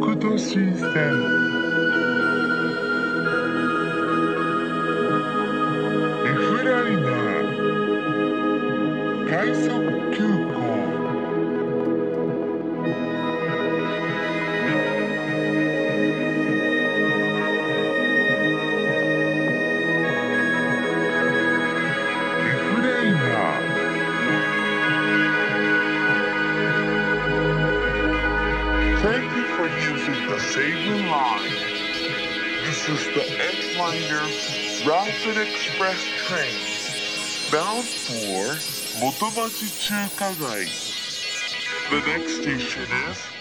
角度視線 Hibachi Chuka Gai. The next station is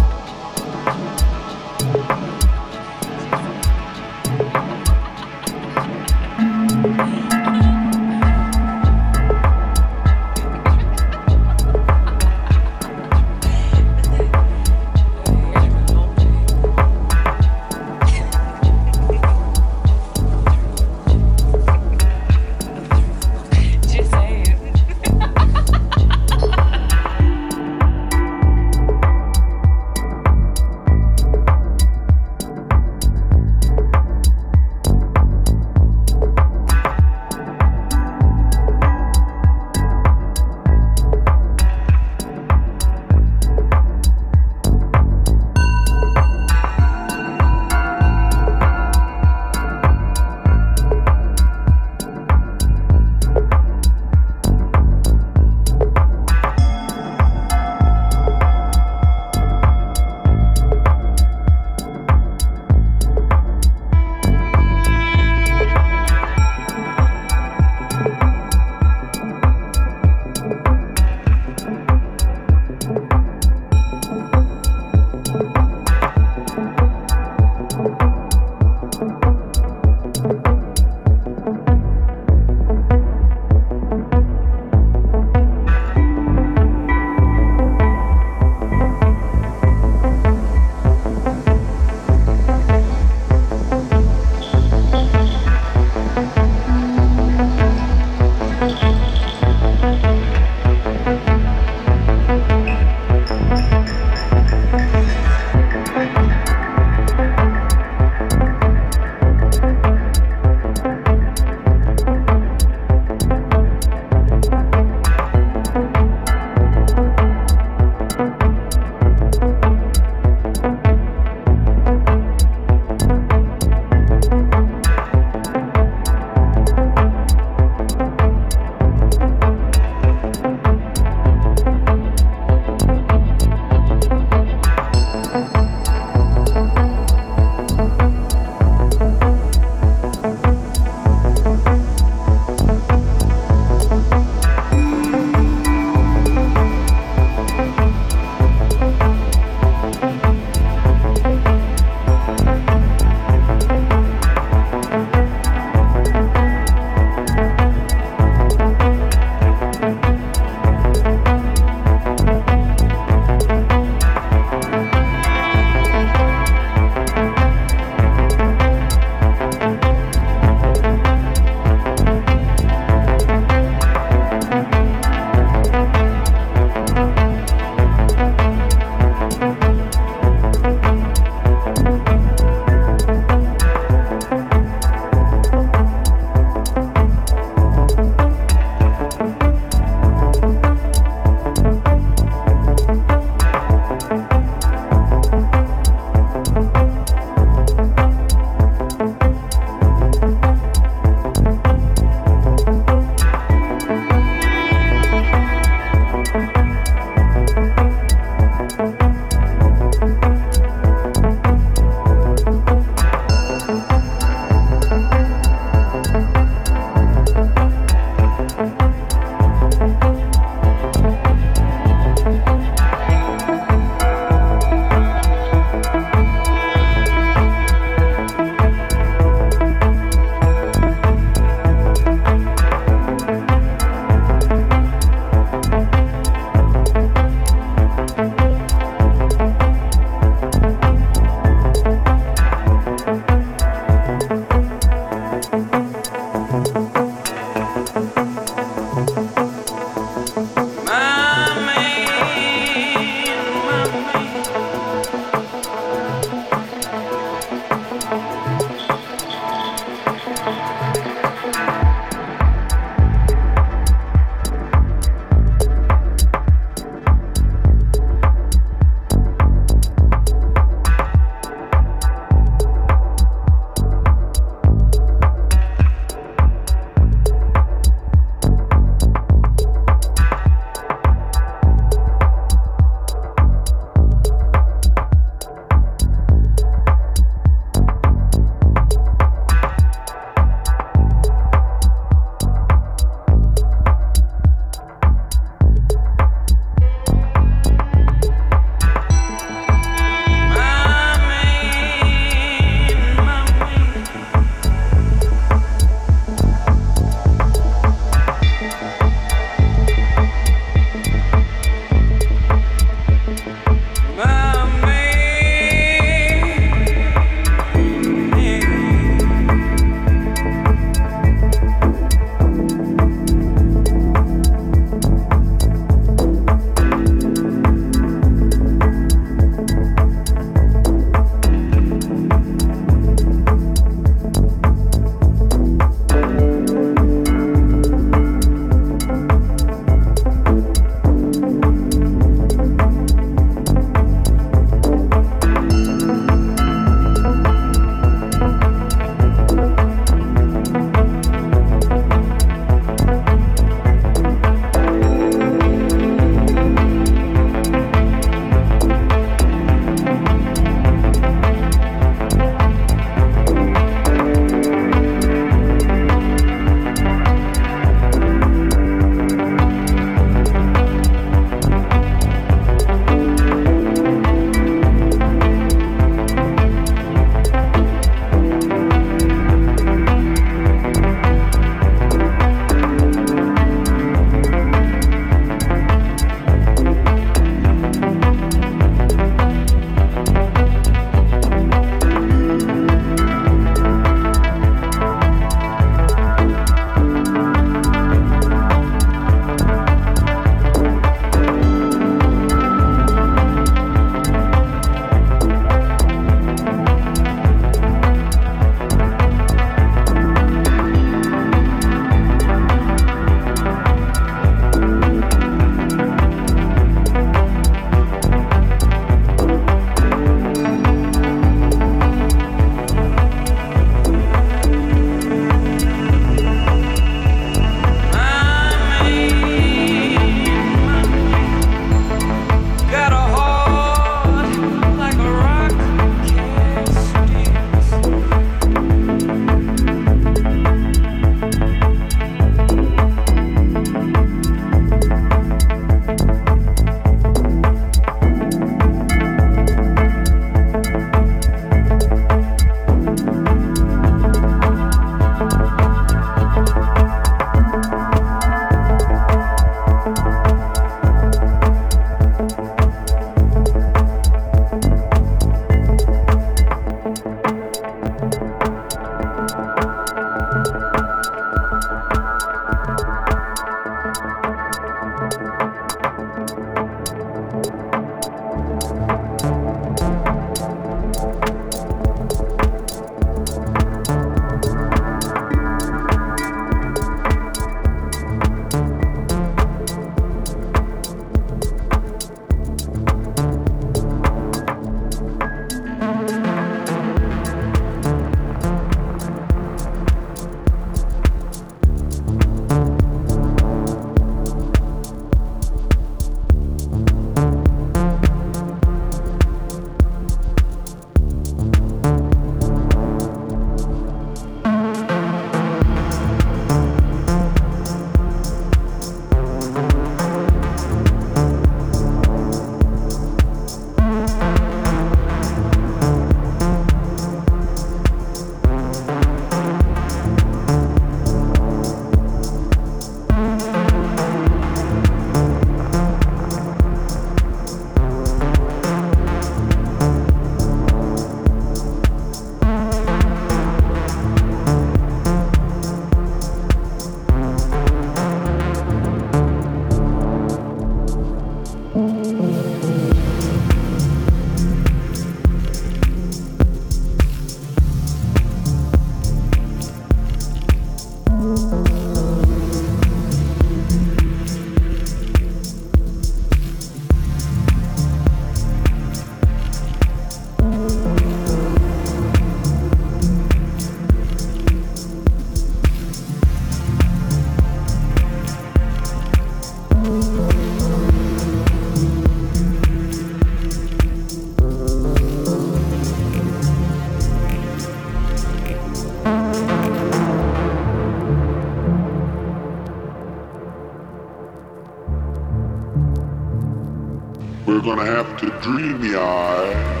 eye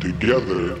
together.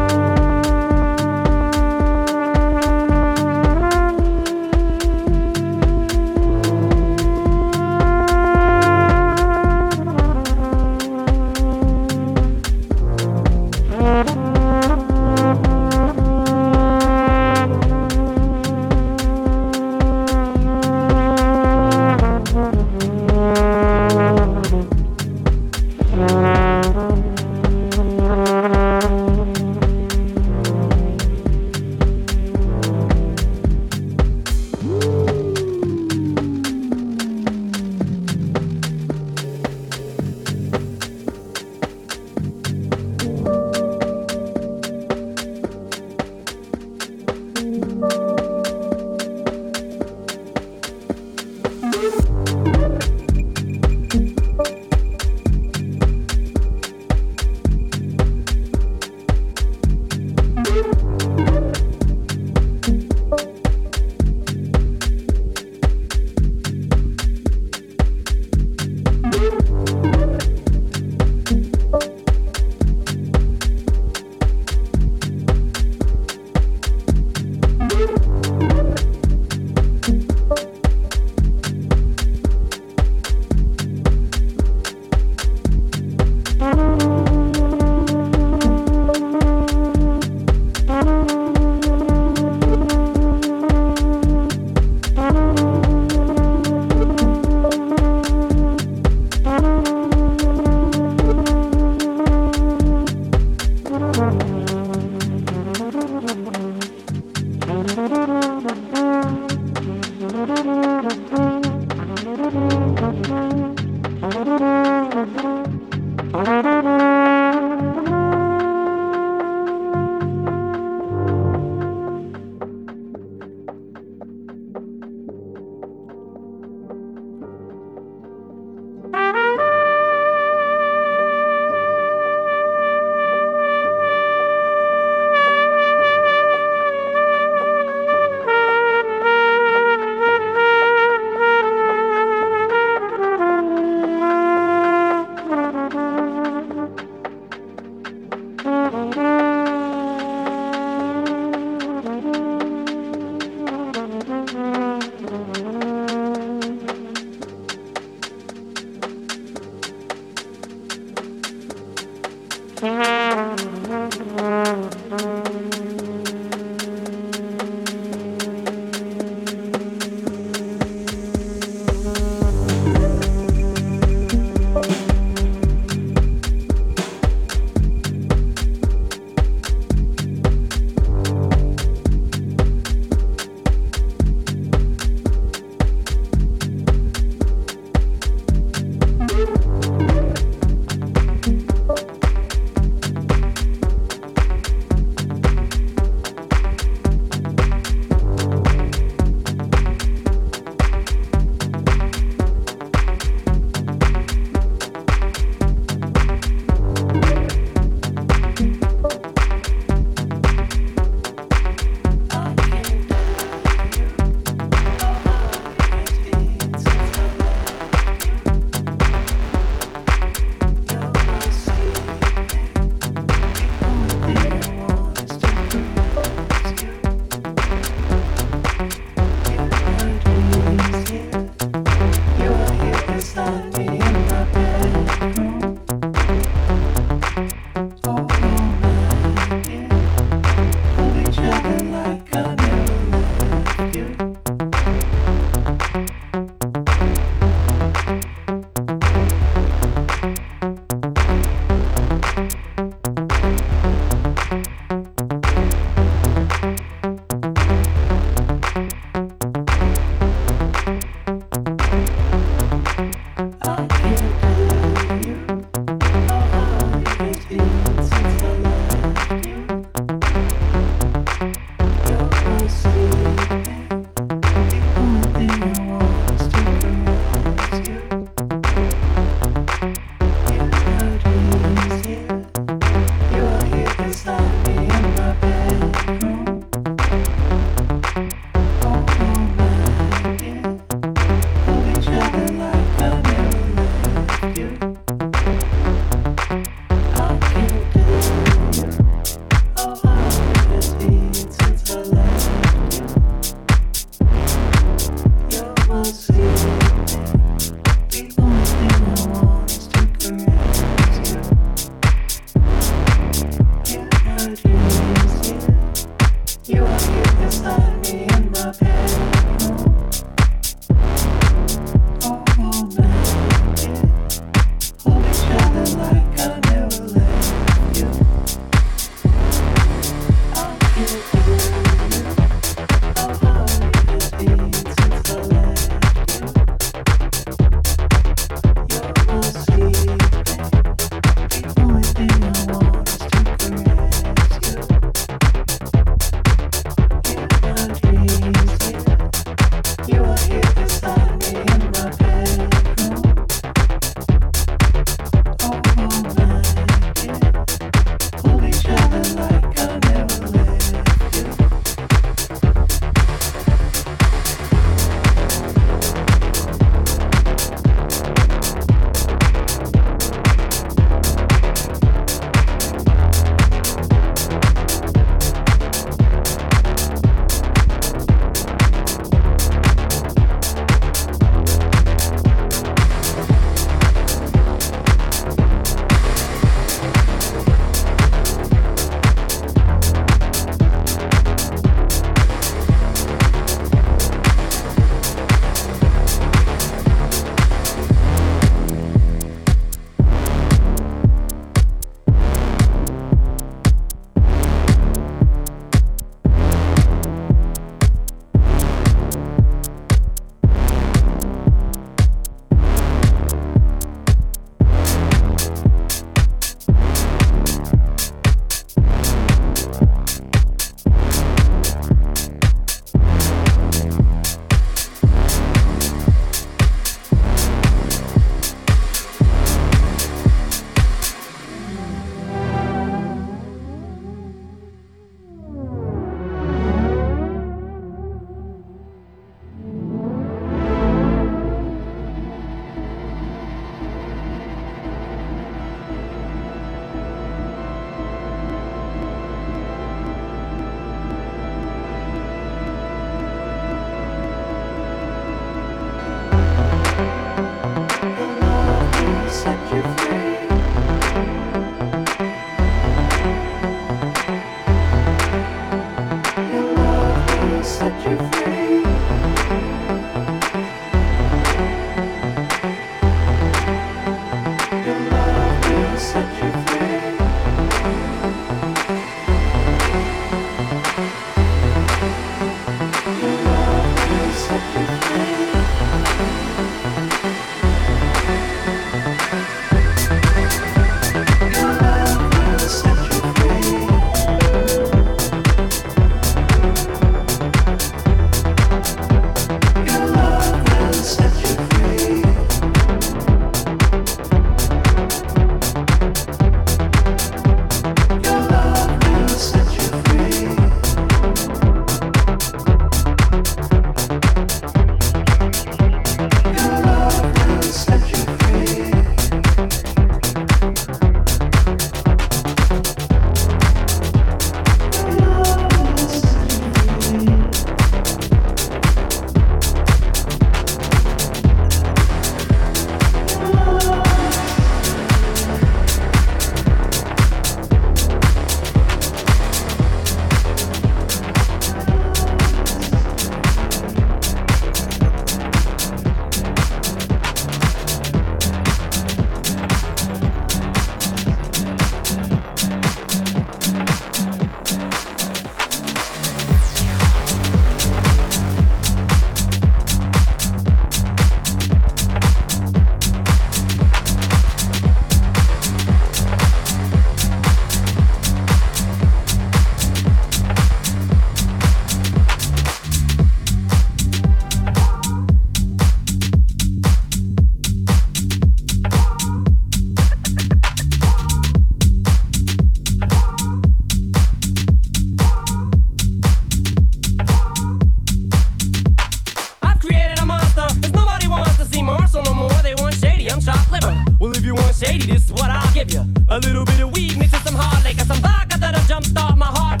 Worse you. A little limp biscuit bastards. And Moby, you can get stomped by Obi. my 30